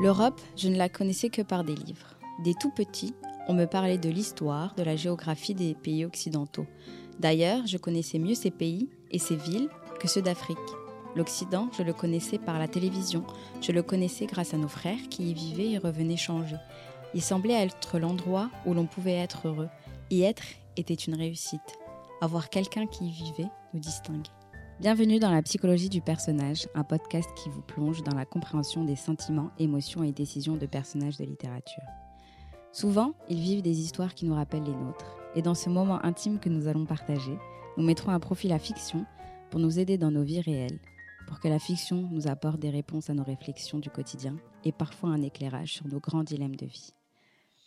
L'Europe, je ne la connaissais que par des livres. Des tout petits, on me parlait de l'histoire, de la géographie des pays occidentaux. D'ailleurs, je connaissais mieux ces pays et ces villes que ceux d'Afrique. L'Occident, je le connaissais par la télévision, je le connaissais grâce à nos frères qui y vivaient et revenaient changer. Il semblait être l'endroit où l'on pouvait être heureux. Y être était une réussite. Avoir quelqu'un qui y vivait nous distingue. Bienvenue dans la psychologie du personnage, un podcast qui vous plonge dans la compréhension des sentiments, émotions et décisions de personnages de littérature. Souvent, ils vivent des histoires qui nous rappellent les nôtres, et dans ce moment intime que nous allons partager, nous mettrons à profit la fiction pour nous aider dans nos vies réelles, pour que la fiction nous apporte des réponses à nos réflexions du quotidien et parfois un éclairage sur nos grands dilemmes de vie.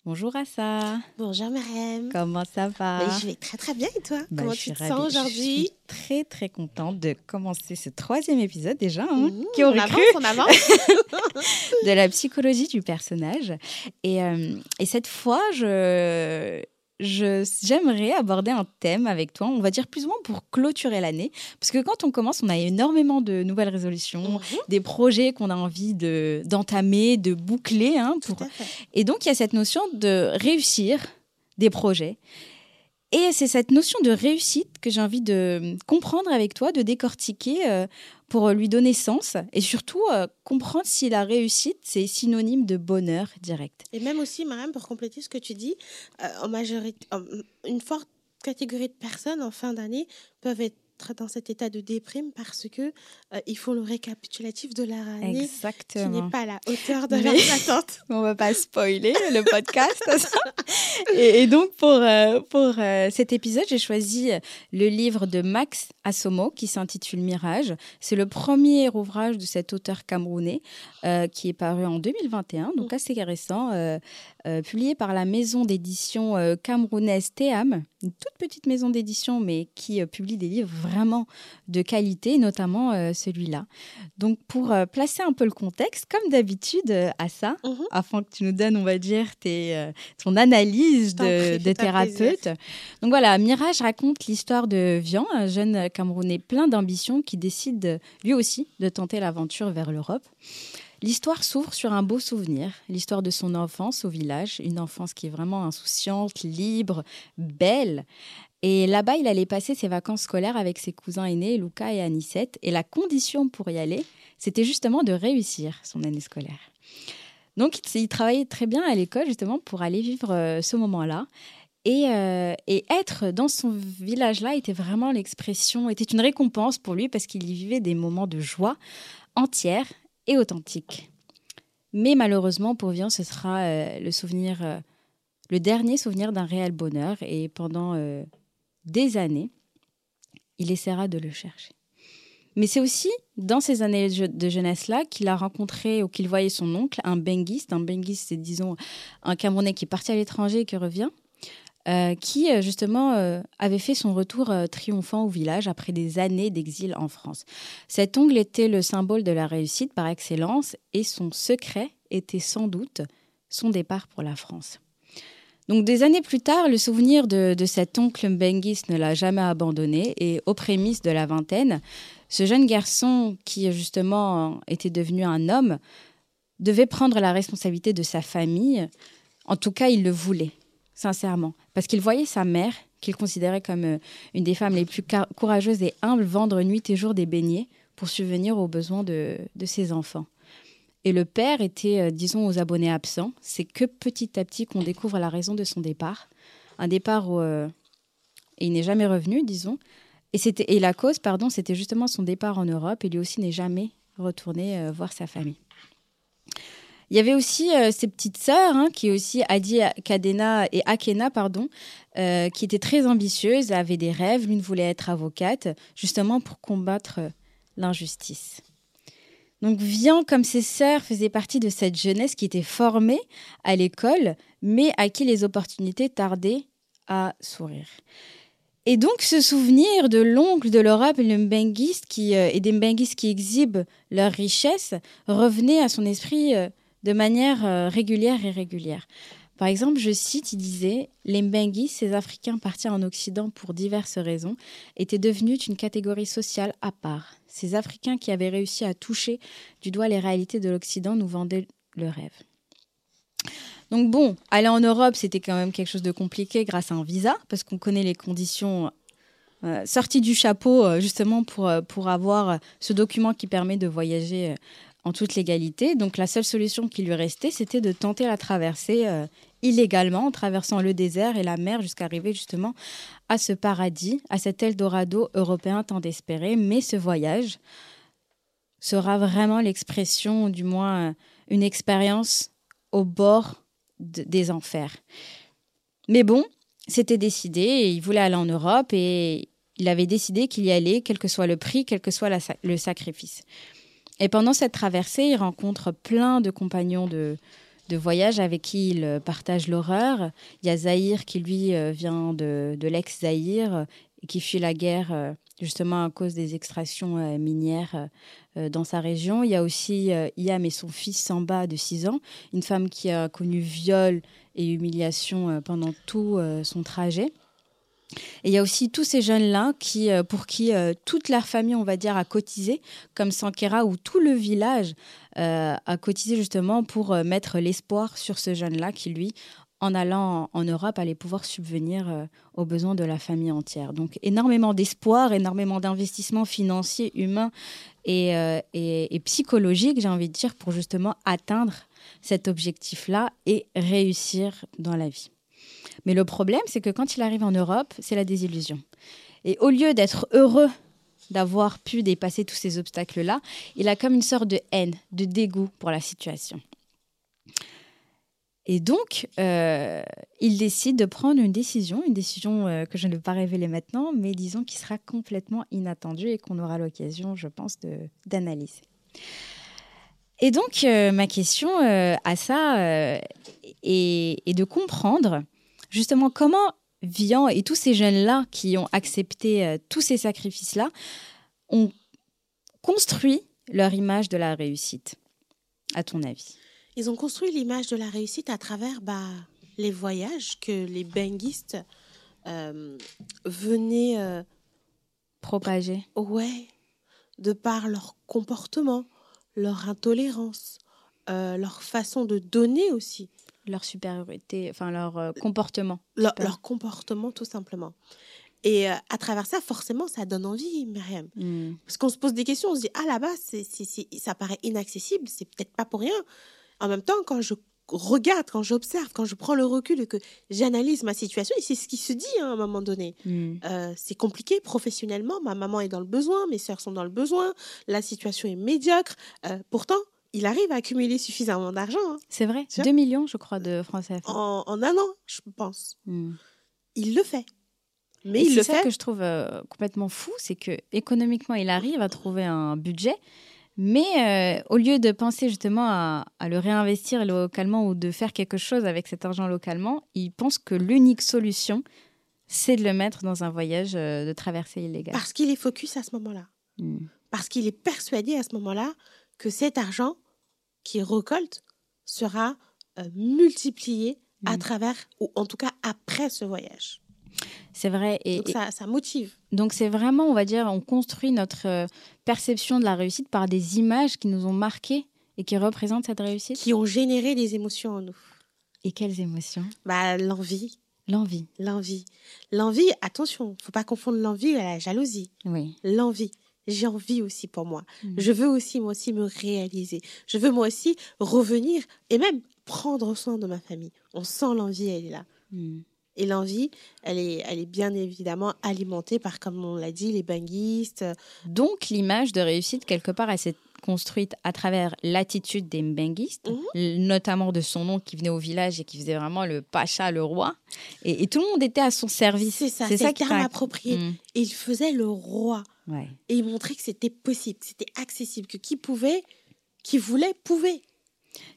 Bonjour Assa. Bonjour Mariam. Comment ça va? Je vais très très bien et toi? Bah, Comment tu te sens aujourd'hui Je suis très très contente de commencer ce troisième épisode déjà. Hein, Mmh, qui aurait on cru avance, on avance. de la psychologie du personnage. Et, euh, et cette fois, je, j'aimerais aborder un thème avec toi, on va dire plus ou moins pour clôturer l'année. Parce que quand on commence, on a énormément de nouvelles résolutions, Mhm, des projets qu'on a envie de, d'entamer, de boucler. hein, pour... Et donc, il y a cette notion de réussir des projets. Et c'est cette notion de réussite que j'ai envie de comprendre avec toi, de décortiquer euh, pour lui donner sens et surtout euh, comprendre si la réussite, c'est synonyme de bonheur direct. Et même aussi, Mariam, pour compléter ce que tu dis, euh, en majorité, une forte catégorie de personnes en fin d'année peuvent être dans cet état de déprime parce que euh, ils font le récapitulatif de leur année qui Exactement. n'est pas à la hauteur de leurs attentes. On va pas spoiler le podcast. et, et donc pour, euh, pour euh, cet épisode, j'ai choisi le livre de Max Assomo qui s'intitule Mirage. C'est le premier ouvrage de cet auteur camerounais euh, qui est paru en 2021, donc assez récent, euh, publié par la maison d'édition euh, camerounaise Théam, une toute petite maison d'édition mais qui euh, publie des livres vraiment de qualité, notamment celui-là. Donc pour placer un peu le contexte, comme d'habitude à ça, Mhm. afin que tu nous donnes, on va dire, tes, ton analyse de, prie, de thérapeute. Donc voilà, Mirage raconte l'histoire de Vian, un jeune Camerounais plein d'ambition qui décide lui aussi de tenter l'aventure vers l'Europe. L'histoire s'ouvre sur un beau souvenir, l'histoire de son enfance au village, une enfance qui est vraiment insouciante, libre, belle. Et là-bas, il allait passer ses vacances scolaires avec ses cousins aînés, Luca et Anicette. Et la condition pour y aller, c'était justement de réussir son année scolaire. Donc, il il travaillait très bien à l'école, justement, pour aller vivre euh, ce moment-là. Et, euh, et être dans son village-là était vraiment l'expression, était une récompense pour lui parce qu'il y vivait des moments de joie entière et authentique. Mais malheureusement, pour Vian, ce sera euh, le souvenir, euh, le dernier souvenir d'un réel bonheur. Et pendant euh, des années, il essaiera de le chercher. Mais c'est aussi dans ces années de je- de jeunesse-là qu'il a rencontré ou qu'il voyait son oncle, un benguiste. Un benguiste, c'est disons un Camerounais qui est parti à l'étranger et qui revient, euh, qui euh, justement euh, avait fait son retour triomphant au village après des années d'exil en France. Cet ongle était le symbole de la réussite par excellence et son secret était sans doute son départ pour la France. Donc des années plus tard, le souvenir de, cet oncle benguiste ne l'a jamais abandonné et aux prémices de la vingtaine, ce jeune garçon qui justement était devenu un homme devait prendre la responsabilité de sa famille. En tout cas, il le voulait, sincèrement, parce qu'il voyait sa mère, qu'il considérait comme euh, une des femmes les plus courageuses et humbles, vendre nuit et jour des beignets pour subvenir aux besoins de, de ses enfants. Et le père était, euh, disons, aux abonnés absents. C'est que petit à petit qu'on découvre la raison de son départ. Un départ où euh, il n'est jamais revenu, disons. Et, et la cause, pardon, c'était justement son départ en Europe. Et lui aussi n'est jamais retourné voir sa famille. Il y avait aussi euh, ses petites sœurs, hein, qui aussi Adi, Kadena et Akena, pardon, euh, qui étaient très ambitieuses, avaient des rêves. L'une voulait être avocate, justement pour combattre euh, l'injustice. Donc Vian, comme ses sœurs, faisait partie de cette jeunesse qui était formée à l'école, mais à qui les opportunités tardaient à sourire. Et donc ce souvenir de l'oncle de l'Europe et, qui, euh, des Mbenguistes qui exhibent leur richesse revenait à son esprit euh, de manière euh, régulière et régulière. Par exemple, je cite, il disait Les Mbenguis, ces Africains partis en Occident pour diverses raisons, étaient devenus une catégorie sociale à part. Ces Africains qui avaient réussi à toucher du doigt les réalités de l'Occident nous vendaient le rêve. Donc bon, aller en Europe, c'était quand même quelque chose de compliqué grâce à un visa, parce qu'on connaît les conditions euh, sorties du chapeau, euh, justement pour, euh, pour avoir ce document qui permet de voyager en toute légalité. Donc la seule solution qui lui restait, c'était de tenter la traversée illégalement, en traversant le désert et la mer jusqu'à arriver justement à ce paradis, à cet Eldorado européen tant espéré. Mais ce voyage sera vraiment l'expression, du moins une expérience au bord des enfers. Mais bon, c'était décidé, il voulait aller en Europe et il avait décidé qu'il y allait, quel que soit le prix, quel que soit le sacrifice. Et pendant cette traversée, il rencontre plein de compagnons de, voyage avec qui il partage l'horreur. Il y a Zahir qui, lui, euh, vient de, l'ex-Zahir et qui fuit la guerre euh, justement à cause des extractions euh, minières dans sa région. Il y a aussi Iam et son fils Samba de 6 ans, une femme qui a connu viol et humiliation pendant tout son trajet. Et il y a aussi tous ces jeunes-là qui, euh, pour qui euh, toute leur famille, on va dire, a cotisé, comme Sankera, où tout le village euh, a cotisé justement pour mettre l'espoir sur ce jeune-là qui, lui, en allant en Europe, allait pouvoir subvenir aux besoins de la famille entière. Donc énormément d'espoir, énormément d'investissements financiers, humains et, psychologiques, j'ai envie de dire, pour justement atteindre cet objectif-là et réussir dans la vie. Mais le problème, c'est que quand il arrive en Europe, c'est la désillusion. Et au lieu d'être heureux d'avoir pu dépasser tous ces obstacles-là, il a comme une sorte de haine, de dégoût pour la situation. Et donc, euh, il décide de prendre une décision, une décision euh, que je ne vais pas révéler maintenant, mais disons qui sera complètement inattendue et qu'on aura l'occasion, je pense, d'analyser. Et donc, euh, ma question à ça est, de comprendre justement comment Vian et tous ces jeunes-là qui ont accepté euh, tous ces sacrifices-là ont construit leur image de la réussite, à ton avis? Ils ont construit l'image de la réussite à travers bah, les voyages que les benguistes euh, venaient euh, propager. Ouais, de par leur comportement, leur intolérance, leur façon de donner aussi leur supériorité, enfin leur euh, comportement. Leur, comportement, tout simplement. Et euh, à travers ça, forcément, ça donne envie, Myriam. Hmm. Parce qu'on se pose des questions, on se dit, ah là-bas, c'est, ça paraît inaccessible, c'est peut-être pas pour rien. En même temps, quand je regarde, quand j'observe, quand je prends le recul et que j'analyse ma situation, et c'est ce qui se dit hein, à un moment donné. Hmm. Euh, c'est compliqué professionnellement, ma maman est dans le besoin, mes soeurs sont dans le besoin, la situation est médiocre. pourtant, il arrive à accumuler suffisamment d'argent. Hein. C'est vrai, 2 millions, je crois, de francs CFA. En, en, un an, je pense. Hmm. Il le fait. Mais il le fait. C'est ça que je trouve euh, complètement fou, c'est que économiquement, il arrive à trouver un budget, mais euh, au lieu de penser justement à, le réinvestir localement ou de faire quelque chose avec cet argent localement, il pense que l'unique solution, c'est de le mettre dans un voyage euh, de traversée illégale. Parce qu'il est focus à ce moment-là. Hmm. Parce qu'il est persuadé à ce moment-là que cet argent qui récolte sera euh, multiplié à mm. travers, ou en tout cas après ce voyage. C'est vrai. Et, donc ça, ça, motive. Donc c'est vraiment, on va dire, on construit notre euh, perception de la réussite par des images qui nous ont marquées et qui représentent cette réussite. Qui ont généré des émotions en nous. Et quelles émotions? Bah, L'envie. L'envie. L'envie. L'envie, attention, faut pas confondre l'envie et la jalousie. Oui. L'envie j'ai envie aussi pour moi. Mm. Je veux aussi, moi aussi, me réaliser. Je veux, moi aussi, revenir et même prendre soin de ma famille. On sent l'envie, elle est là. Mm. Et l'envie, elle est, elle est bien évidemment alimentée par, comme on l'a dit, les banguistes. Donc, l'image de réussite, quelque part, elle s'est construite à travers l'attitude des mbenguistes, mhm. notamment de son nom qui venait au village et qui faisait vraiment le pacha, le roi. Et, tout le monde était à son service. C'est ça, c'est ça qui approprié. Et il faisait le roi. Et il montrait que c'était possible, que c'était accessible, que qui pouvait, qui voulait, pouvait.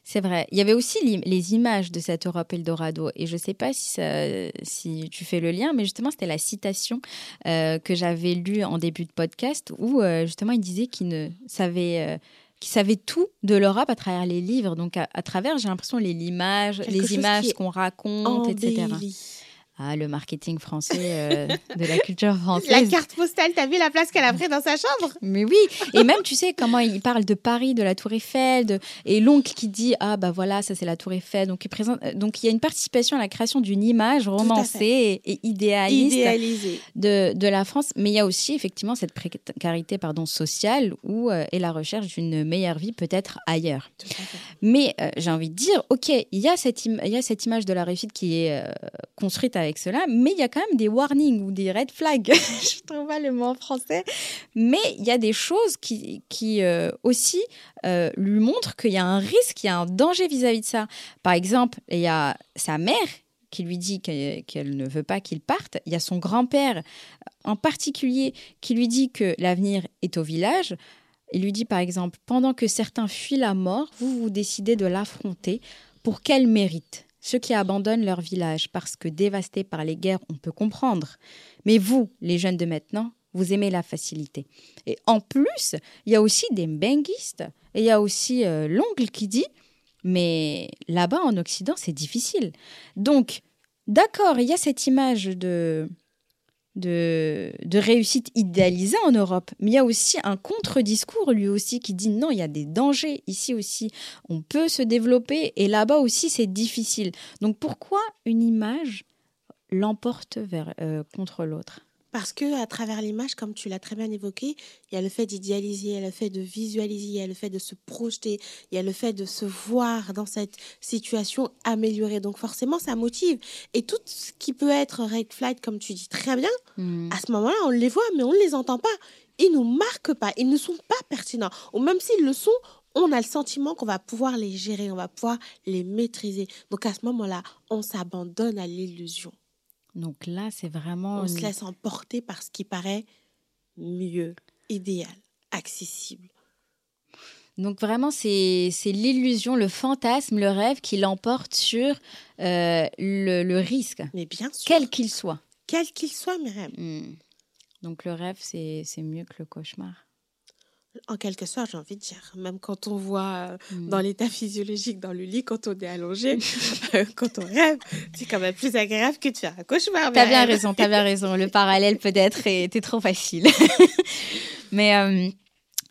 C'est vrai. Il y avait aussi les images de cette Europe Eldorado. Et je ne sais pas si, si tu fais le lien, mais justement, c'était la citation euh, que j'avais lue en début de podcast où euh, justement il disait qu'il ne savait. Euh, savait tout de l'Europe à travers les livres. Donc, à, travers, j'ai l'impression, les images, les images qu'on raconte, etc. Ah, le marketing français euh, de la culture française. La carte postale, t'as vu la place qu'elle a pris dans sa chambre? Mais oui, et même tu sais comment il parle de Paris, de la Tour Eiffel, de... et l'oncle qui dit ah bah voilà ça c'est la Tour Eiffel, donc il présente, donc il y a une participation à la création d'une image romancée et, idéaliste Idéalisée. de, de la France, mais il y a aussi effectivement cette précarité pardon sociale euh, et la recherche d'une meilleure vie peut-être ailleurs. Tout à fait. Mais euh, j'ai envie de dire, ok, il y, a cette im- il y a cette image de la réussite qui est euh, construite avec cela, mais il y a quand même des warnings ou des red flags. Je trouve pas le mot en français. Mais il y a des choses qui, qui euh, aussi euh, lui montrent qu'il y a un risque, il y a un danger vis-à-vis de ça. Par exemple, il y a sa mère qui lui dit que- qu'elle ne veut pas qu'il parte. Il y a son grand-père en particulier qui lui dit que l'avenir est au village. Il lui dit par exemple, pendant que certains fuient la mort, vous vous décidez de l'affronter. Pour quel mérite? Ceux qui abandonnent leur village parce que dévastés par les guerres, on peut comprendre. Mais vous, les jeunes de maintenant, vous aimez la facilité. Et en plus, il y a aussi des benguistes. Et il y a aussi euh, l'oncle qui dit, mais là-bas en Occident, c'est difficile. Donc, d'accord, il y a cette image de, de, réussite idéalisée en Europe, mais il y a aussi un contre-discours, lui aussi, qui dit non, il y a des dangers ici aussi. On peut se développer et là-bas aussi, c'est difficile. Donc, pourquoi une image l'emporte euh, contre l'autre? Parce que à travers l'image, comme tu l'as très bien évoqué, il y a le fait d'idéaliser, il y a le fait de visualiser, il y a le fait de se projeter, il y a le fait de se voir dans cette situation améliorée. Donc forcément, ça motive. Et tout ce qui peut être red flag, comme tu dis très bien, Hmm. à ce moment-là, on les voit, mais on ne les entend pas. Ils nous marquent pas, ils ne sont pas pertinents. Ou même s'ils le sont, on a le sentiment qu'on va pouvoir les gérer, on va pouvoir les maîtriser. Donc à ce moment-là, on s'abandonne à l'illusion. Donc là, c'est vraiment... On se laisse emporter par ce qui paraît mieux, idéal, accessible. Donc vraiment, c'est l'illusion, le fantasme, le rêve qui l'emporte sur euh, le, le risque, Mais bien sûr, quel qu'il soit. quel qu'il soit, Myriam. Hmm. Donc le rêve, c'est mieux que le cauchemar. En quelque sorte, j'ai envie de dire, même quand on voit euh, Hmm. dans l'état physiologique, dans le lit, quand on est allongé, euh, quand on rêve, c'est quand même plus agréable que de faire un cauchemar. T'as bien Myriam. raison, t'as bien raison. Le parallèle peut-être était trop facile. mais, euh,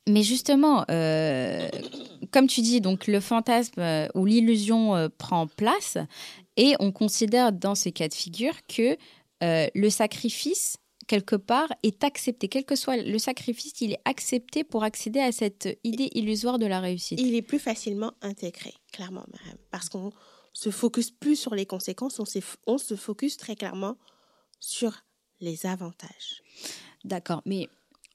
mais justement, euh, comme tu dis, donc le fantasme euh, ou l'illusion euh, prend place et on considère dans ces cas de figure que euh, le sacrifice quelque part est accepté, quel que soit le sacrifice, il est accepté pour accéder à cette idée illusoire de la réussite. Il est plus facilement intégré, clairement, parce qu'on se focus plus sur les conséquences, on, on se focus très clairement sur les avantages. D'accord, mais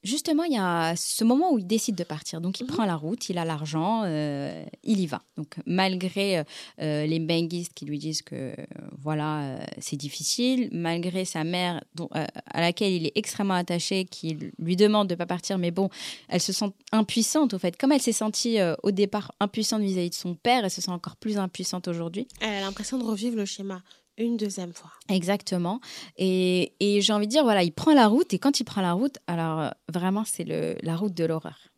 justement, il y a ce moment où il décide de partir. Donc, il Mhm. prend la route, il a l'argent, euh, il y va. Donc, malgré euh, les benguistes qui lui disent que euh, voilà, euh, c'est difficile, malgré sa mère dont- euh, à laquelle il est extrêmement attaché, qui lui demande de ne pas partir, mais bon, elle se sent impuissante au fait. Comme elle s'est sentie euh, au départ impuissante vis-à-vis de son père, elle se sent encore plus impuissante aujourd'hui. Elle a l'impression de revivre le schéma une deuxième fois. Exactement. Et, j'ai envie de dire, voilà, il prend la route. Et quand il prend la route, alors euh, vraiment, c'est la route de l'horreur.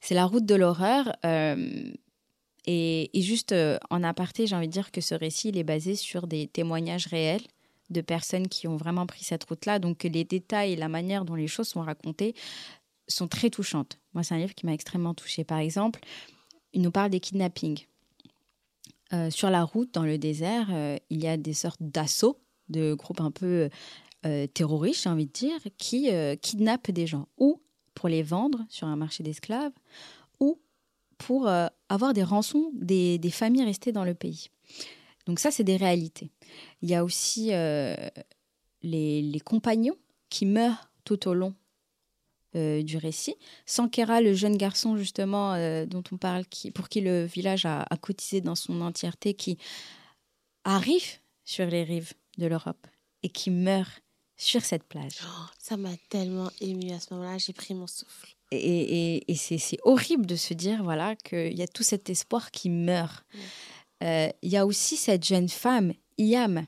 C'est la route de l'horreur. euh, et, et juste euh, en aparté, j'ai envie de dire que ce récit, il est basé sur des témoignages réels de personnes qui ont vraiment pris cette route-là. Donc les détails et la manière dont les choses sont racontées sont très touchantes. Moi, c'est un livre qui m'a extrêmement touchée. Par exemple, il nous parle des kidnappings. Euh, sur la route, dans le désert, euh, il y a des sortes d'assauts de groupes un peu euh, terroristes, j'ai envie de dire, qui kidnappent des gens, ou pour les vendre sur un marché d'esclaves, ou pour avoir des rançons des, familles restées dans le pays. Donc ça, c'est des réalités. Il y a aussi les compagnons qui meurent tout au long euh, du récit. Sankera, le jeune garçon justement euh, dont on parle, qui, pour qui le village a, a cotisé dans son entièreté, qui arrive sur les rives de l'Europe et qui meurt sur cette plage. Oh, ça m'a tellement émue à ce moment-là, j'ai pris mon souffle. Et, et- et c'est horrible de se dire voilà qu'il y a tout cet espoir qui meurt. Euh, Il y a aussi cette jeune femme, Iam,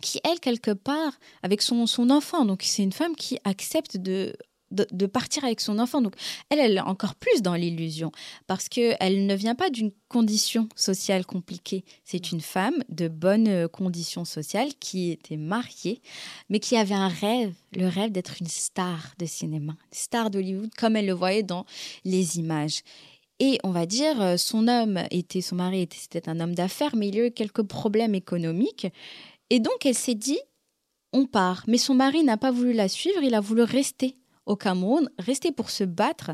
qui, elle, quelque part, avec son, son enfant, donc c'est une femme qui accepte de de, partir avec son enfant. Donc, elle, elle est encore plus dans l'illusion parce qu'elle ne vient pas d'une condition sociale compliquée. C'est une femme de bonnes euh, conditions sociales qui était mariée, mais qui avait un rêve, le rêve d'être une star de cinéma, une star d'Hollywood, comme elle le voyait dans les images. Et on va dire, euh, son homme était, son mari était, c'était un homme d'affaires, mais il y a eu quelques problèmes économiques. Et donc, elle s'est dit, on part. Mais son mari n'a pas voulu la suivre, il a voulu rester au Cameroun, rester pour se battre,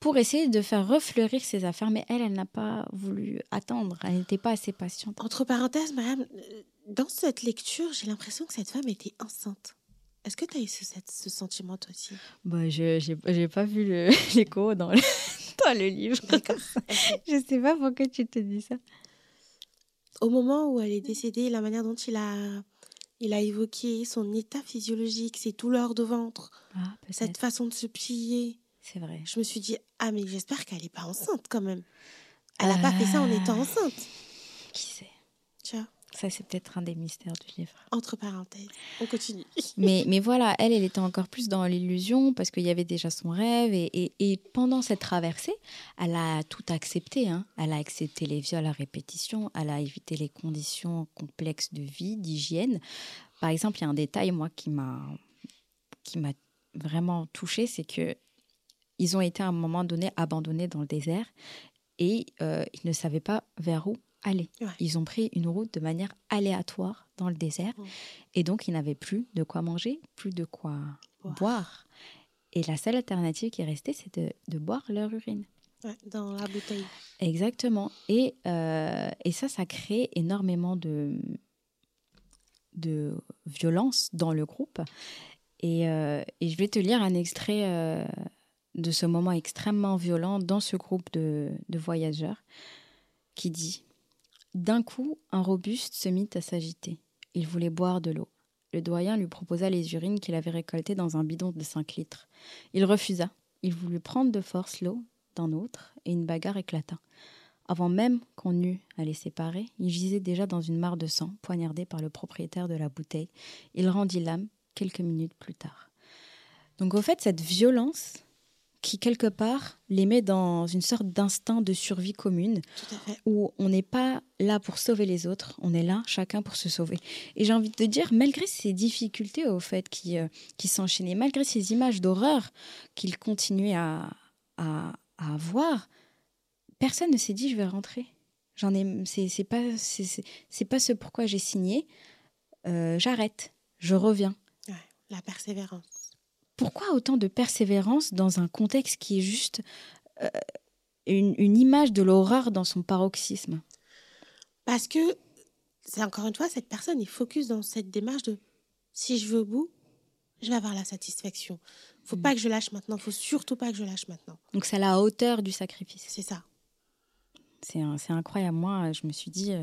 pour essayer de faire refleurir ses affaires. Mais elle, elle n'a pas voulu attendre, elle n'était pas assez patiente. Entre parenthèses, madame, euh, dans cette lecture, j'ai l'impression que cette femme était enceinte. Est-ce que tu as eu ce, ce, sentiment toi aussi? Bah, Je n'ai pas vu l'écho dans, le, dans le livre. Je ne sais pas pourquoi tu te dis ça. Au moment où elle est décédée, la manière dont il a il a évoqué son état physiologique, ses douleurs de ventre, ah, cette façon de se plier. C'est vrai. Je me suis dit, ah mais j'espère qu'elle n'est pas enceinte quand même. Elle n'a pas fait ça en euh, étant enceinte. Qui sait? Tu vois? Ça, c'est peut-être un des mystères du livre. Entre parenthèses, on continue. mais, mais voilà, elle, elle était encore plus dans l'illusion parce qu'il y avait déjà son rêve. Et, et, pendant cette traversée, elle a tout accepté. Hein. Elle a accepté les viols à répétition, elle a évité les conditions complexes de vie, d'hygiène. Par exemple, il y a un détail, moi, qui m'a qui m'a vraiment touchée, c'est que ils ont été à un moment donné abandonnés dans le désert et euh, ils ne savaient pas vers où aller. Ils ont pris une route de manière aléatoire dans le désert et donc ils n'avaient plus de quoi manger, plus de quoi boire. Et la seule alternative qui est restée, c'est de, boire leur urine. dans la bouteille. Exactement. Et, euh, et ça, ça crée énormément de, de violence dans le groupe. Et, euh, et je vais te lire un extrait euh, de ce moment extrêmement violent dans ce groupe de, de voyageurs qui dit d'un coup, un robuste se mit à s'agiter. Il voulait boire de l'eau. Le doyen lui proposa les urines qu'il avait récoltées dans un bidon de cinq litres. Il refusa. Il voulut prendre de force l'eau d'un autre, et une bagarre éclata. Avant même qu'on eût à les séparer, il gisait déjà dans une mare de sang, poignardé par le propriétaire de la bouteille. Il rendit l'âme quelques minutes plus tard. Donc au fait, cette violence qui, quelque part, les met dans une sorte d'instinct de survie commune, où on n'est pas là pour sauver les autres, on est là chacun pour se sauver. Et j'ai envie de te dire, malgré ces difficultés au fait qui, euh, qui s'enchaînaient, malgré ces images d'horreur qu'il continuait à, à, à avoir, personne ne s'est dit je vais rentrer. J'en ai, c'est pas, c'est pas ce pourquoi j'ai signé. Euh, j'arrête, je reviens. la persévérance pourquoi autant de persévérance dans un contexte qui est juste euh, une, image de l'horreur dans son paroxysme? Parce que, c'est encore une fois, cette personne est focus dans cette démarche de si je veux au bout, je vais avoir la satisfaction. Faut mm. pas que je lâche maintenant, faut surtout pas que je lâche maintenant. Donc c'est à la hauteur du sacrifice. C'est ça. C'est incroyable. Moi, je me suis dit, euh,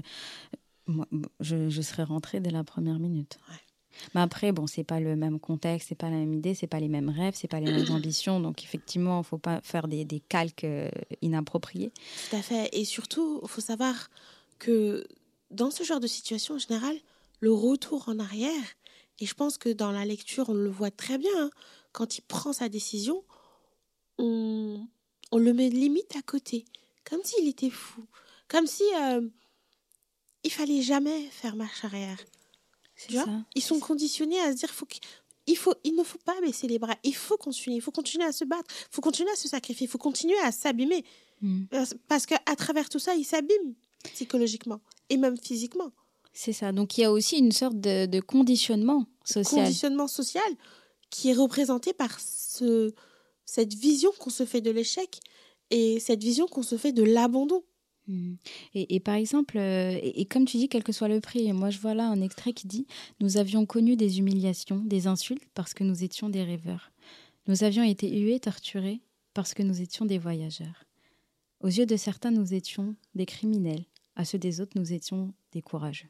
moi, je, je serais rentrée dès la première minute. Ouais. Mais après, bon, c'est pas le même contexte, c'est pas la même idée, c'est pas les mêmes rêves, c'est pas les mêmes ambitions. Donc effectivement, il faut pas faire des, des calques euh, inappropriés. Tout à fait. Et surtout, il faut savoir que dans ce genre de situation, en général, le retour en arrière, et je pense que dans la lecture, on le voit très bien, hein, quand il prend sa décision, on, on, le met limite à côté, comme s'il était fou, comme si euh, il fallait jamais faire marche arrière. Ils sont conditionnés à se dire faut il, faut, il ne faut pas baisser les bras. Il faut continuer. Il faut continuer à se battre. Il faut continuer à se sacrifier. Il faut continuer à s'abîmer. Hmm. Parce qu'à travers tout ça, ils s'abîment psychologiquement et même physiquement. C'est ça. Donc il y a aussi une sorte de, conditionnement social. Conditionnement social qui est représenté par ce, cette vision qu'on se fait de l'échec et cette vision qu'on se fait de l'abandon. Mmh. Et, par exemple, euh, et, comme tu dis, quel que soit le prix, moi je vois là un extrait qui dit Nous avions connu des humiliations, des insultes parce que nous étions des rêveurs. Nous avions été hués, torturés parce que nous étions des voyageurs. Aux yeux de certains, nous étions des criminels. À ceux des autres, nous étions des courageux.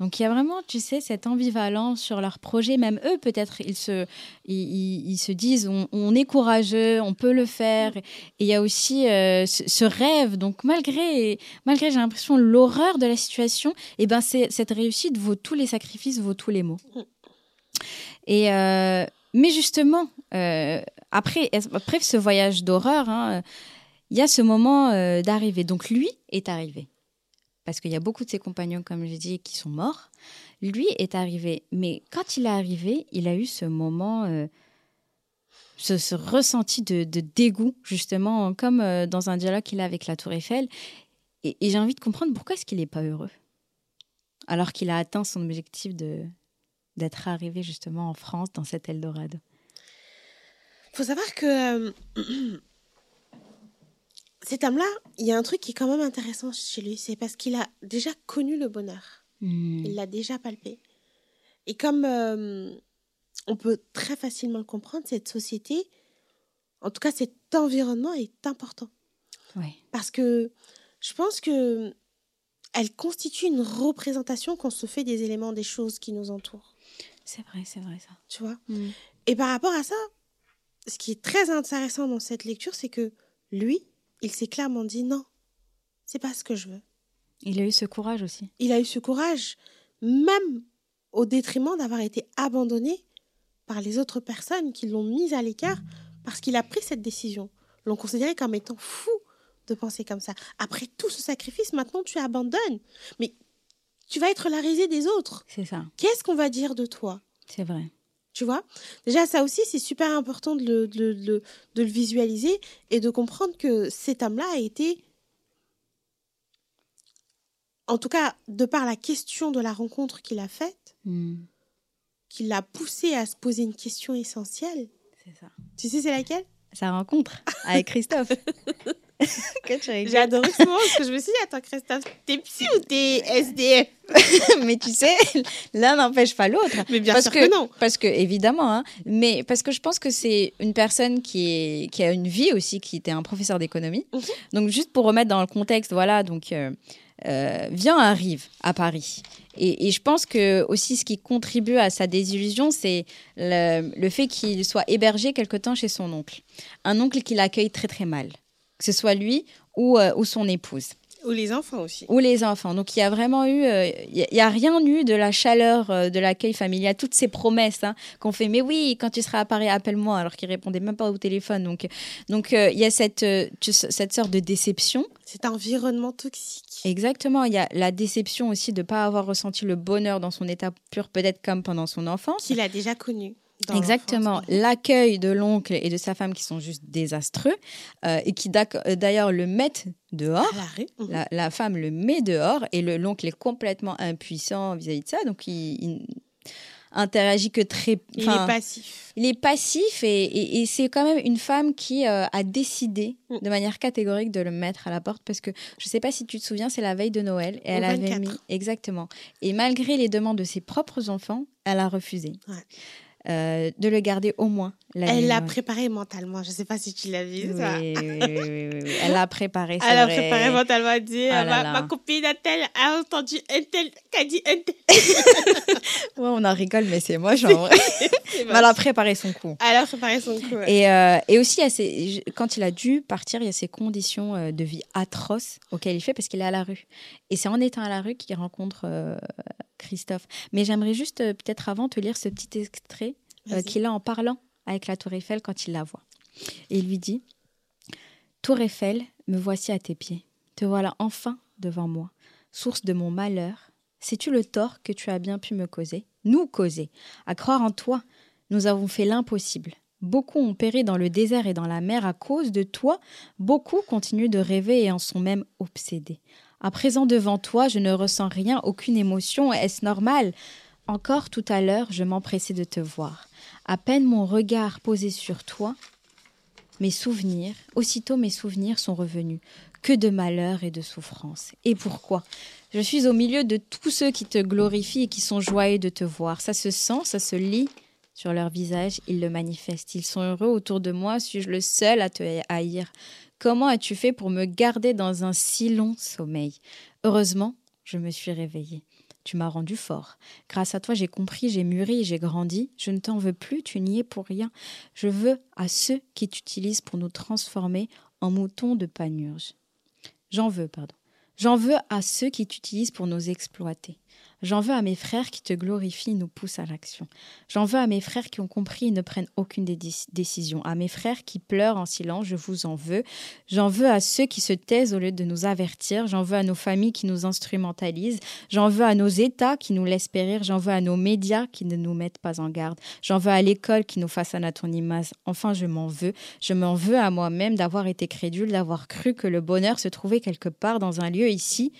Donc il y a vraiment, tu sais, cette ambivalence sur leur projet. Même eux, peut-être, ils se, ils, se disent, on, est courageux, on peut le faire. Et il y a aussi euh, ce, rêve. Donc malgré, malgré j'ai l'impression, l'horreur de la situation, et eh ben cette réussite vaut tous les sacrifices, vaut tous les maux. Et euh, mais justement, euh, après, après ce voyage d'horreur, hein, il y a ce moment d'arrivée. Donc lui est arrivé. Parce qu'il y a beaucoup de ses compagnons, comme j'ai dit, qui sont morts. Lui est arrivé. Mais quand il est arrivé, il a eu ce moment, euh, ce, ressenti de, dégoût, justement, comme euh, dans un dialogue qu'il a avec la Tour Eiffel. Et, j'ai envie de comprendre pourquoi est-ce qu'il n'est pas heureux alors qu'il a atteint son objectif de d'être arrivé justement en France dans cet Eldorado. Il faut savoir que cet homme-là, il y a un truc qui est quand même intéressant chez lui, c'est parce qu'il a déjà connu le bonheur. Hmm. Il l'a déjà palpé. Et comme euh, on peut très facilement le comprendre, cette société, en tout cas cet environnement est important. Parce que je pense que elle constitue une représentation qu'on se fait des éléments, des choses qui nous entourent. C'est vrai, c'est vrai ça. Tu vois? Hmm. Et par rapport à ça, ce qui est très intéressant dans cette lecture, c'est que lui, il s'est clairement dit non, c'est pas ce que je veux. Il a eu ce courage aussi. Il a eu ce courage, même au détriment d'avoir été abandonné par les autres personnes qui l'ont mis à l'écart parce qu'il a pris cette décision. L'ont considéré comme étant fou de penser comme ça. Après tout ce sacrifice, maintenant tu abandonnes. Mais tu vas être la risée des autres. C'est ça. Qu'est-ce qu'on va dire de toi? C'est vrai. Tu vois? Déjà, ça aussi, c'est super important de le, de, de, le, visualiser et de comprendre que cet homme-là a été, en tout cas, de par la question de la rencontre qu'il a faite, hmm. qui l'a poussé à se poser une question essentielle. C'est ça. Tu sais, c'est laquelle? Sa rencontre avec Christophe. J'ai adoré ce moment parce que je me suis dit, attends, Christophe, t'es psy ou t'es SDF Mais tu sais, l'un n'empêche pas l'autre. Mais bien parce sûr que, non. Parce que, évidemment, hein, mais parce que je pense que c'est une personne qui, est, qui a une vie aussi, qui était un professeur d'économie. Mhm. Donc, juste pour remettre dans le contexte, voilà, donc. Euh, euh, vient arrive à Paris. Et, je pense que aussi ce qui contribue à sa désillusion, c'est le, le, fait qu'il soit hébergé quelque temps chez son oncle. Un oncle qui l'accueille très très mal que ce soit lui ou, euh, ou son épouse. Ou les enfants aussi. Ou les enfants. Donc il y a vraiment eu, euh, il n'y a, rien eu de la chaleur euh, de l'accueil familial, toutes ces promesses hein, qu'on fait. Mais oui, quand tu seras à Paris, appelle-moi, alors qu'il répondait même pas au téléphone. Donc donc il y a cette cette sorte de déception. Cet environnement toxique. Exactement. Il y a la déception aussi de ne pas avoir ressenti le bonheur dans son état pur, peut-être comme pendant son enfance. Qu'il a déjà connu. Exactement. L'accueil de l'oncle et de sa femme qui sont juste désastreux euh, et qui euh, d'ailleurs le mettent dehors. La, la, femme le met dehors et l'oncle est complètement impuissant vis-à-vis de ça. Donc il, interagit que très. Il est passif. Il est passif et, et, c'est quand même une femme qui euh, a décidé mm. de manière catégorique de le mettre à la porte parce que je ne sais pas si tu te souviens, c'est la veille de Noël et elle avait mis exactement. Et malgré les demandes de ses propres enfants, elle a refusé. Ouais. Euh, de le garder au moins. Elle l'a préparé mentalement. Je ne sais pas si tu l'as vu. ça. Oui, oui, Elle l'a préparé. Elle l'a préparé mentalement. Elle dit oh ma, copine a-t-elle a entendu un tel qu'a dit un tel? ouais, on en rigole, mais c'est moi, genre. Elle a préparé son coup. Elle a préparé son coup. Et, euh, et, aussi, quand il a dû partir, il y a ces conditions euh, de vie atroces auxquelles il fait parce qu'il est à la rue. Et c'est en étant à la rue qu'il rencontre Christophe. Mais j'aimerais juste, euh, peut-être avant, te lire ce petit extrait euh, qu'il a en parlant avec la Tour Eiffel quand il la voit. Et il lui dit Tour Eiffel, me voici à tes pieds. Te voilà enfin devant moi, source de mon malheur. Sais-tu le tort que tu as bien pu me causer? Nous causer. À croire en toi, nous avons fait l'impossible. Beaucoup ont péri dans le désert et dans la mer à cause de toi. Beaucoup continuent de rêver et en sont même obsédés. À présent devant toi, je ne ressens rien, aucune émotion. Est-ce normal? Encore tout à l'heure, je m'empressais de te voir. À peine mon regard posé sur toi, mes souvenirs, aussitôt mes souvenirs sont revenus. Que de malheur et de souffrance. Et pourquoi? Je suis au milieu de tous ceux qui te glorifient et qui sont joyeux de te voir. Ça se sent, ça se lit sur leur visage, ils le manifestent. Ils sont heureux autour de moi. Suis-je le seul à te haïr? Comment as-tu fait pour me garder dans un si long sommeil? Heureusement, je me suis réveillée. Tu m'as rendu fort. Grâce à toi, j'ai compris, j'ai mûri, j'ai grandi. Je ne t'en veux plus, tu n'y es pour rien. Je veux à ceux qui t'utilisent pour nous transformer en moutons de panurge. J'en veux, pardon. J'en veux à ceux qui t'utilisent pour nous exploiter. J'en veux à mes frères qui te glorifient et nous poussent à l'action. J'en veux à mes frères qui ont compris et ne prennent aucune décision. À mes frères qui pleurent en silence, je vous en veux. J'en veux à ceux qui se taisent au lieu de nous avertir. J'en veux à nos familles qui nous instrumentalisent. J'en veux à nos États qui nous laissent périr. J'en veux à nos médias qui ne nous mettent pas en garde. J'en veux à l'école qui nous fasse anatonimase. Enfin, je m'en veux. Je m'en veux à moi-même d'avoir été crédule, d'avoir cru que le bonheur se trouvait quelque part dans un lieu ici.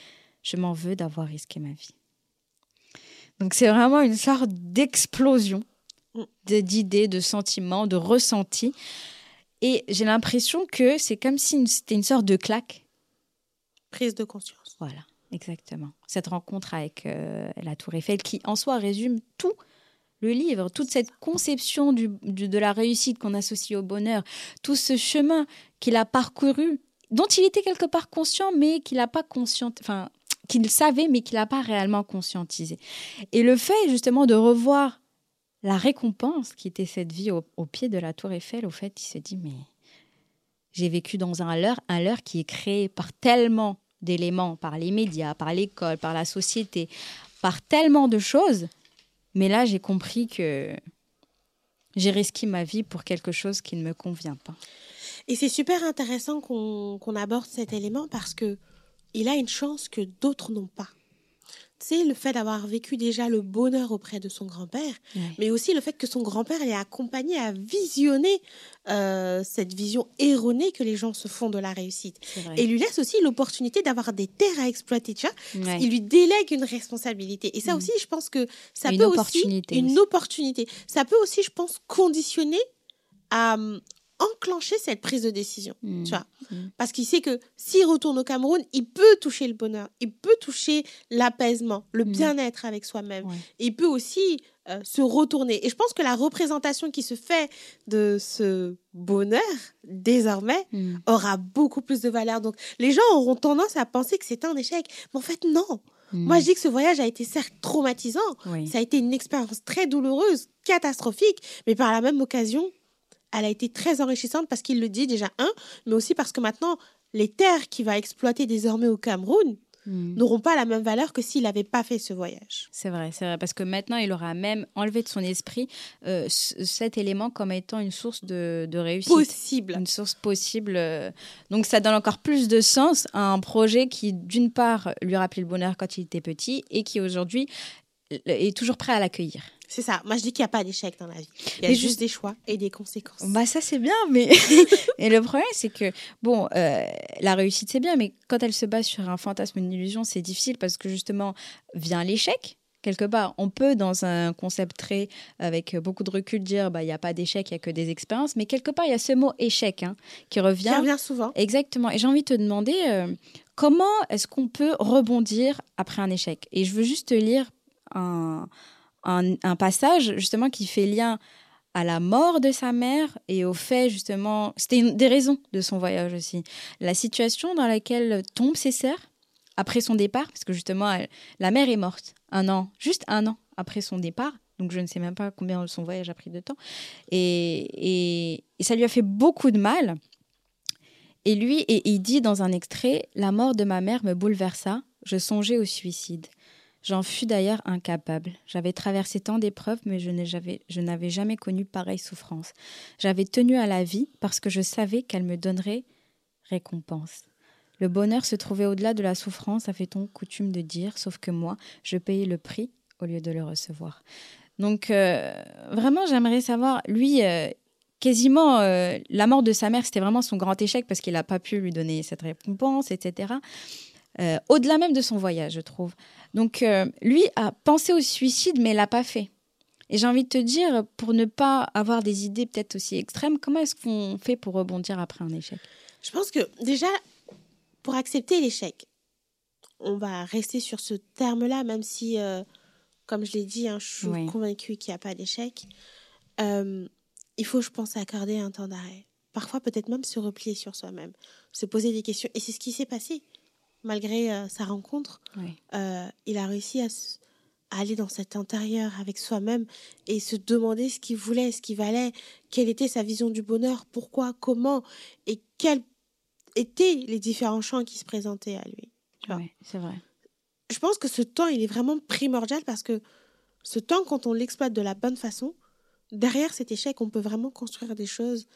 Je m'en veux d'avoir risqué ma vie. Donc c'est vraiment une sorte d'explosion d'idées, de sentiments, de ressentis. Et j'ai l'impression que c'est comme si c'était une sorte de claque. Prise de conscience. Voilà, exactement. Cette rencontre avec euh, la Tour Eiffel qui en soi résume tout le livre, toute cette conception du, de la réussite qu'on associe au bonheur, tout ce chemin qu'il a parcouru, dont il était quelque part conscient, mais qu'il n'a pas conscient, enfin, qu'il savait, mais qu'il n'a pas réellement conscientisé. Et le fait justement de revoir la récompense qui était cette vie au, pied de la tour Eiffel, au fait, il se dit, mais j'ai vécu dans un leurre, un leurre qui est créé par tellement d'éléments, par les médias, par l'école, par la société, par tellement de choses. Mais là, j'ai compris que j'ai risqué ma vie pour quelque chose qui ne me convient pas. Et c'est super intéressant qu'on aborde cet élément parce que il a une chance que d'autres n'ont pas. C'est le fait d'avoir vécu déjà le bonheur auprès de son grand-père, mais aussi le fait que son grand-père l'ait accompagné à visionner euh, cette vision erronée que les gens se font de la réussite. Et lui laisse aussi l'opportunité d'avoir des terres à exploiter. Tu vois Il lui délègue une responsabilité. Et ça mm. aussi, je pense que ça peut aussi... Une opportunité. Ça peut aussi, je pense, conditionner à, enclencher cette prise de décision. Mmh. Tu vois mmh. Parce qu'il sait que s'il retourne au Cameroun, il peut toucher le bonheur, il peut toucher l'apaisement, le mmh. bien-être avec soi-même. Il peut aussi euh, se retourner. Et je pense que la représentation qui se fait de ce bonheur, désormais, aura beaucoup plus de valeur. Donc, les gens auront tendance à penser que c'est un échec. Mais en fait, non. Moi, je dis que ce voyage a été certes traumatisant. Ça a été une expérience très douloureuse, catastrophique, mais par la même occasion, elle a été très enrichissante parce qu'il le dit déjà, un, mais aussi parce que maintenant, les terres qu'il va exploiter désormais au Cameroun, hmm. n'auront pas la même valeur que s'il n'avait pas fait ce voyage. C'est vrai, c'est vrai, parce que maintenant, il aura même enlevé de son esprit euh, cet élément comme étant une source de, de, réussite. Possible. Une source possible. Euh. Donc, ça donne encore plus de sens à un projet qui, d'une part, lui rappelait le bonheur quand il était petit et qui, aujourd'hui, est toujours prêt à l'accueillir. C'est ça. Moi, je dis qu'il n'y a pas d'échec dans la vie. Il y a juste des choix et des conséquences. Bah, ça, c'est bien, mais. et le problème, c'est que, bon, euh, la réussite, c'est bien, mais quand elle se base sur un fantasme, une illusion, c'est difficile parce que, justement, vient l'échec. Quelque part, on peut, dans un concept très, avec beaucoup de recul, dire bah il n'y a pas d'échec, il n'y a que des expériences. Mais quelque part, il y a ce mot échec hein, qui revient. Qui revient souvent. Exactement. Et j'ai envie de te demander euh, comment est-ce qu'on peut rebondir après un échec? Et je veux juste te lire un, un, passage justement qui fait lien à la mort de sa mère et au fait justement, c'était une des raisons de son voyage aussi, la situation dans laquelle tombent ses sœurs après son départ, parce que justement la mère est morte un an, juste un an après son départ, donc je ne sais même pas combien son voyage a pris de temps, et, et, ça lui a fait beaucoup de mal. Et lui, et il dit dans un extrait, La mort de ma mère me bouleversa, je songeais au suicide. J'en fus d'ailleurs incapable. J'avais traversé tant d'épreuves, mais je n'avais jamais connu pareille souffrance. J'avais tenu à la vie parce que je savais qu'elle me donnerait récompense. Le bonheur se trouvait au-delà de la souffrance, avait-on coutume de dire, sauf que moi, je payais le prix au lieu de le recevoir. Donc, euh, vraiment, j'aimerais savoir, lui, euh, quasiment, euh, la mort de sa mère, c'était vraiment son grand échec parce qu'il n'a pas pu lui donner cette récompense, etc. Euh, au-delà même de son voyage, je trouve. Donc, euh, lui a pensé au suicide, mais l'a pas fait. Et j'ai envie de te dire, pour ne pas avoir des idées peut-être aussi extrêmes, comment est-ce qu'on fait pour rebondir après un échec? Je pense que déjà, pour accepter l'échec, on va rester sur ce terme-là, même si, euh, comme je l'ai dit, hein, je suis convaincue qu'il n'y a pas d'échec. il faut, je pense, accorder un temps d'arrêt. Parfois, peut-être même se replier sur soi-même, se poser des questions. Et c'est ce qui s'est passé malgré euh, sa rencontre, euh, il a réussi à, aller dans cet intérieur avec soi-même et se demander ce qu'il voulait, ce qu'il valait, quelle était sa vision du bonheur, pourquoi, comment et quels étaient les différents champs qui se présentaient à lui. Oui, c'est vrai. je pense que ce temps, il est vraiment primordial parce que ce temps, quand on l'exploite de la bonne façon, derrière cet échec, on peut vraiment construire des choses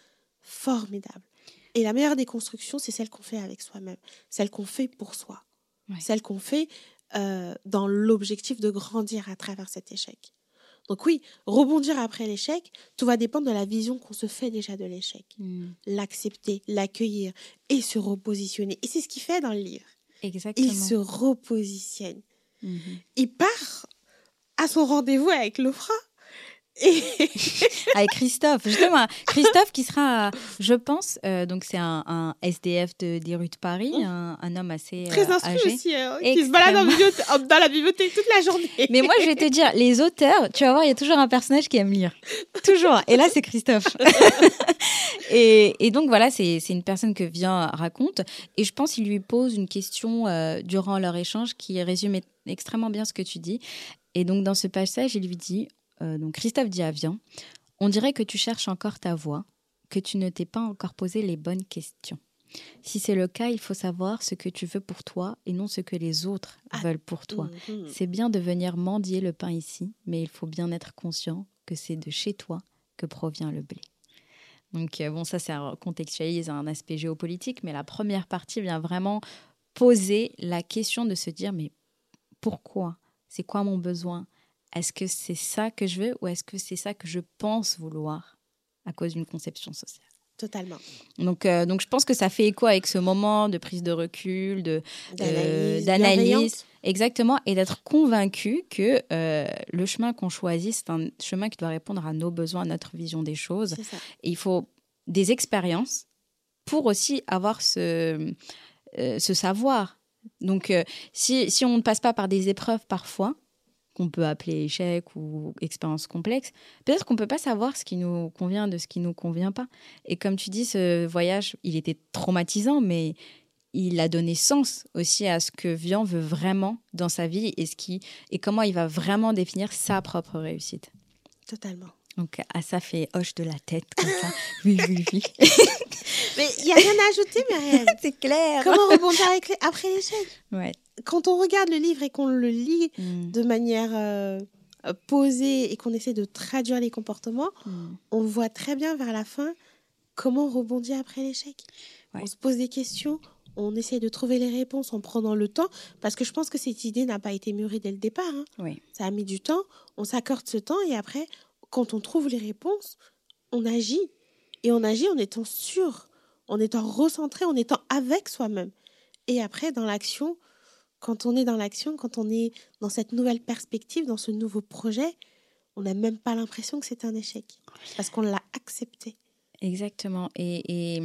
formidables. Et la meilleure des constructions, c'est celle qu'on fait avec soi-même, celle qu'on fait pour soi, celle qu'on fait euh, dans l'objectif de grandir à travers cet échec. Donc oui, rebondir après l'échec, tout va dépendre de la vision qu'on se fait déjà de l'échec. Hmm. L'accepter, l'accueillir et se repositionner. Et c'est ce qu'il fait dans le livre. Exactement. Il se repositionne. Mhm. Il part à son rendez-vous avec l'Ofra avec Christophe, justement. Christophe qui sera, je pense, euh, donc c'est un, SDF de, des rues de Paris, oh. un, homme assez euh, Très instruit aussi, hein, qui se balade dans la bibliothèque toute la journée. Mais moi, je vais te dire, les auteurs, tu vas voir, il y a toujours un personnage qui aime lire. Toujours. Et là, c'est Christophe. et, donc, voilà, c'est une personne que Vient raconte. Et je pense qu'il lui pose une question euh, durant leur échange qui résume extrêmement bien ce que tu dis. Et donc, dans ce passage, il lui dit donc Christophe Diavian, on dirait que tu cherches encore ta voix, que tu ne t'es pas encore posé les bonnes questions. Si c'est le cas, il faut savoir ce que tu veux pour toi et non ce que les autres ah. veulent pour toi. Mhm. C'est bien de venir mendier le pain ici, mais il faut bien être conscient que c'est de chez toi que provient le blé. Donc euh, bon, ça, ça contextualise un aspect géopolitique, mais la première partie vient vraiment poser la question de se dire, mais pourquoi? C'est quoi mon besoin? Est-ce que c'est ça que je veux ou est-ce que c'est ça que je pense vouloir à cause d'une conception sociale? Totalement. Donc, euh, donc, je pense que ça fait écho avec ce moment de prise de recul, de d'analyse, exactement, et d'être convaincu que euh, le chemin qu'on choisit, c'est un chemin qui doit répondre à nos besoins, à notre vision des choses. Et il faut des expériences pour aussi avoir ce, euh, ce savoir. Donc, si, si on ne passe pas par des épreuves parfois, qu'on peut appeler échec ou expérience complexe, peut-être qu'on ne peut pas savoir ce qui nous convient de ce qui nous convient pas. Et comme tu dis, ce voyage, il était traumatisant, mais il a donné sens aussi à ce que Vian veut vraiment dans sa vie et, ce qui, et comment il va vraiment définir sa propre réussite. Totalement. Donc, à ça fait hoche de la tête, comme ça. oui, oui, oui. mais il n'y a rien à ajouter, Marianne. C'est clair. Comment rebondir après l'échec? Ouais, quand on regarde le livre et qu'on le lit mm. de manière euh, posée et qu'on essaie de traduire les comportements, mm. on voit très bien vers la fin comment rebondir après l'échec. On se pose des questions, on essaie de trouver les réponses en prenant le temps, parce que je pense que cette idée n'a pas été mûrie dès le départ. Hein. Oui. Ça a mis du temps, on s'accorde ce temps et après, quand on trouve les réponses, on agit. Et on agit en étant sûr, en étant recentré, en étant avec soi-même. Et après, dans l'action, quand on est dans l'action, quand on est dans cette nouvelle perspective, dans ce nouveau projet, on n'a même pas l'impression que c'est un échec, parce qu'on l'a accepté. Exactement. Et,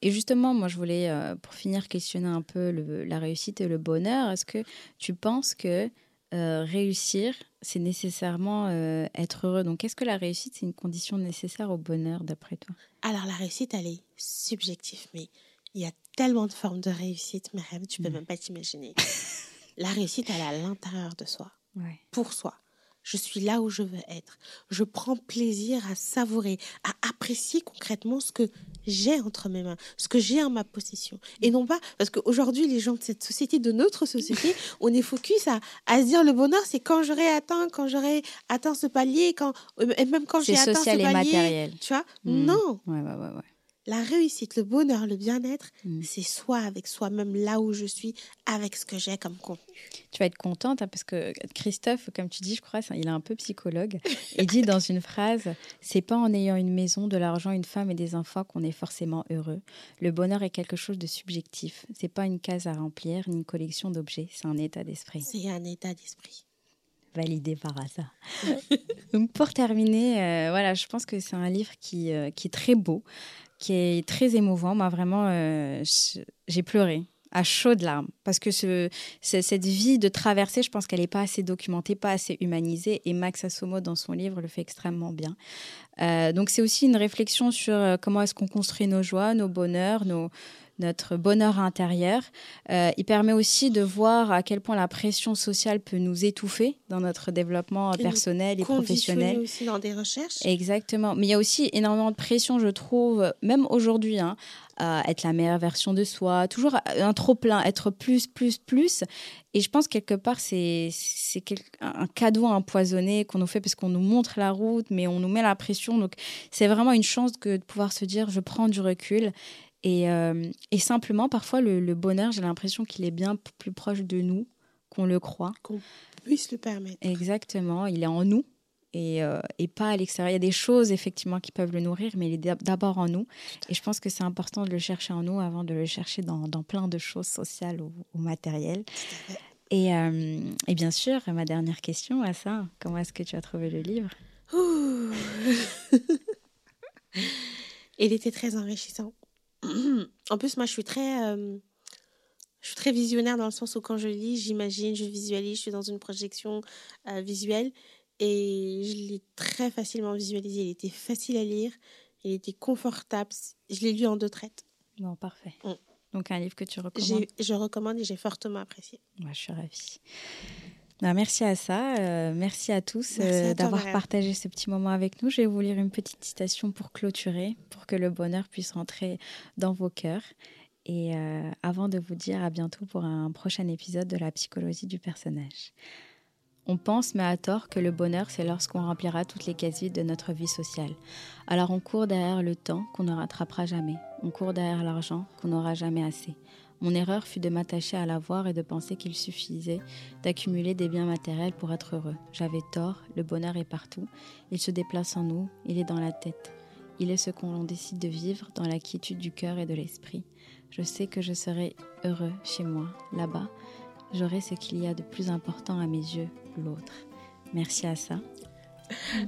et, justement, moi, je voulais, euh, pour finir, questionner un peu la réussite et le bonheur. Est-ce que tu penses que euh, réussir, c'est nécessairement euh, être heureux? Donc, est-ce que la réussite, c'est une condition nécessaire au bonheur, d'après toi? Alors, la réussite, elle est subjective, mais il y a tellement de formes de réussite, Myriam, tu peux mm. même pas t'imaginer. La réussite, elle est à l'intérieur de soi, pour soi. Je suis là où je veux être. Je prends plaisir à savourer, à apprécier concrètement ce que j'ai entre mes mains, ce que j'ai en ma possession. Et non pas, parce qu'aujourd'hui, les gens de cette société, de notre société, on est focus à, à se dire le bonheur, c'est quand j'aurai atteint, quand j'aurai atteint ce palier, quand, et même quand j'ai atteint ce palier. C'est social et matériel. Tu vois? Mmh. Non. Ouais, ouais, ouais, la réussite, le bonheur, le bien-être, mm. c'est soi avec soi-même, là où je suis, avec ce que j'ai comme contenu. Tu vas être contente hein, parce que Christophe, comme tu dis, je crois, il est un peu psychologue. Il dit dans une phrase C'est pas en ayant une maison, de l'argent, une femme et des enfants qu'on est forcément heureux. Le bonheur est quelque chose de subjectif. C'est pas une case à remplir ni une collection d'objets. C'est un état d'esprit. C'est un état d'esprit validé par hasard. Donc pour terminer, euh, voilà, je pense que c'est un livre qui, euh, qui est très beau, qui est très émouvant. Moi, vraiment, euh, j'ai pleuré à chaudes larmes parce que ce, cette vie de traversée, je pense qu'elle n'est pas assez documentée, pas assez humanisée et Max Assomo dans son livre le fait extrêmement bien. Euh, donc c'est aussi une réflexion sur euh, comment est-ce qu'on construit nos joies, nos bonheurs, nos, notre bonheur intérieur. Euh, il permet aussi de voir à quel point la pression sociale peut nous étouffer dans notre développement personnel et professionnel. aussi dans des recherches. Exactement. Mais il y a aussi énormément de pression, je trouve, même aujourd'hui, hein, être la meilleure version de soi, toujours un trop plein, être plus, plus, plus. Et je pense quelque part, c'est un cadeau empoisonné qu'on nous fait parce qu'on nous montre la route, mais on nous met la pression. Donc, c'est vraiment une chance que de pouvoir se dire, je prends du recul. Et, euh, et simplement, parfois, le, le bonheur, j'ai l'impression qu'il est bien plus proche de nous qu'on le croit. Qu'on puisse le permettre. Exactement, il est en nous et, euh, et, pas à l'extérieur. Il y a des choses effectivement qui peuvent le nourrir, mais il est d'abord en nous. Et je pense que c'est important de le chercher en nous avant de le chercher dans, dans plein de choses sociales ou, matérielles. Et, euh, et, bien sûr, ma dernière question à ça, comment est-ce que tu as trouvé le livre? Il était très enrichissant. En plus, moi, je suis très... Euh, je suis très visionnaire dans le sens où quand je lis, j'imagine, je visualise, je suis dans une projection visuelle et je l'ai très facilement visualisé. Il était facile à lire, il était confortable. Je l'ai lu en deux traites. Bon, parfait. Mm. Donc un livre que tu recommandes? Je recommande et j'ai fortement apprécié. Moi, je suis ravie. Ben, merci à ça. Euh, merci à tous euh, d'avoir partagé ce petit moment avec nous. Je vais vous lire une petite citation pour clôturer, pour que le bonheur puisse rentrer dans vos cœurs. Et euh, avant de vous dire à bientôt pour un prochain épisode de la psychologie du personnage. On pense, mais à tort, que le bonheur, c'est lorsqu'on remplira toutes les cases vides de notre vie sociale. Alors on court derrière le temps qu'on ne rattrapera jamais. On court derrière l'argent qu'on n'aura jamais assez. Mon erreur fut de m'attacher à l'avoir et de penser qu'il suffisait d'accumuler des biens matériels pour être heureux. J'avais tort, le bonheur est partout. Il se déplace en nous, il est dans la tête. Il est ce qu'on décide de vivre dans la quiétude du cœur et de l'esprit. Je sais que je serai heureux chez moi, là-bas, j'aurai ce qu'il y a de plus important à mes yeux, l'autre. Merci à ça.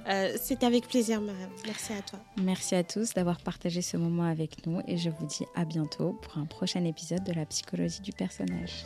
Euh, c'est avec plaisir, Mariam. Merci à toi. Merci à tous d'avoir partagé ce moment avec nous et je vous dis à bientôt pour un prochain épisode de la psychologie du personnage.